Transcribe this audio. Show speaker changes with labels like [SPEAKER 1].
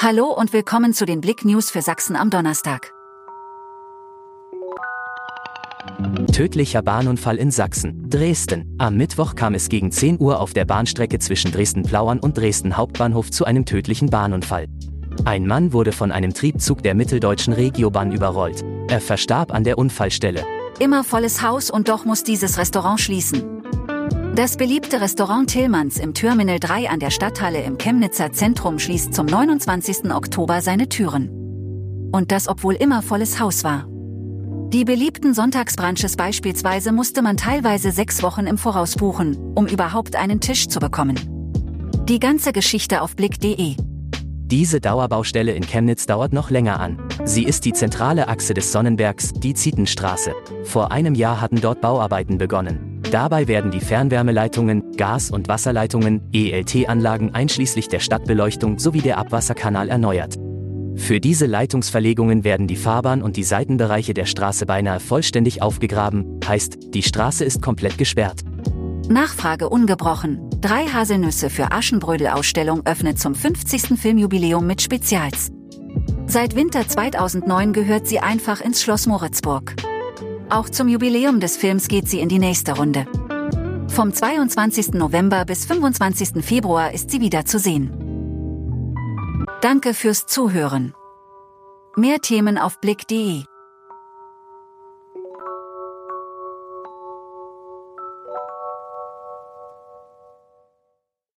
[SPEAKER 1] Hallo und willkommen zu den Blick News für Sachsen am Donnerstag.
[SPEAKER 2] Tödlicher Bahnunfall in Sachsen, Dresden. Am Mittwoch kam es gegen 10 Uhr auf der Bahnstrecke zwischen Dresden-Plauern und Dresden Hauptbahnhof zu einem tödlichen Bahnunfall. Ein Mann wurde von einem Triebzug der mitteldeutschen Regiobahn überrollt. Er verstarb an der Unfallstelle.
[SPEAKER 1] Immer volles Haus und doch muss dieses Restaurant schließen. Das beliebte Restaurant Tillmanns im Terminal 3 an der Stadthalle im Chemnitzer Zentrum schließt zum 29. Oktober seine Türen. Und das obwohl immer volles Haus war. Die beliebten Sonntagsbrunches beispielsweise musste man teilweise sechs Wochen im Voraus buchen, um überhaupt einen Tisch zu bekommen. Die ganze Geschichte auf blick.de.
[SPEAKER 2] Diese Dauerbaustelle in Chemnitz dauert noch länger an. Sie ist die zentrale Achse des Sonnenbergs, die Zietenstraße. Vor einem Jahr hatten dort Bauarbeiten begonnen. Dabei werden die Fernwärmeleitungen, Gas- und Wasserleitungen, ELT-Anlagen einschließlich der Stadtbeleuchtung sowie der Abwasserkanal erneuert. Für diese Leitungsverlegungen werden die Fahrbahn und die Seitenbereiche der Straße beinahe vollständig aufgegraben, heißt, die Straße ist komplett gesperrt.
[SPEAKER 1] Nachfrage ungebrochen. Drei Haselnüsse für Aschenbrödel-Ausstellung öffnet zum 50. Filmjubiläum mit Spezials. Seit Winter 2009 gehört sie einfach ins Schloss Moritzburg. Auch zum Jubiläum des Films geht sie in die nächste Runde. Vom 22. November bis 25. Februar ist sie wieder zu sehen. Danke fürs Zuhören. Mehr Themen auf blick.de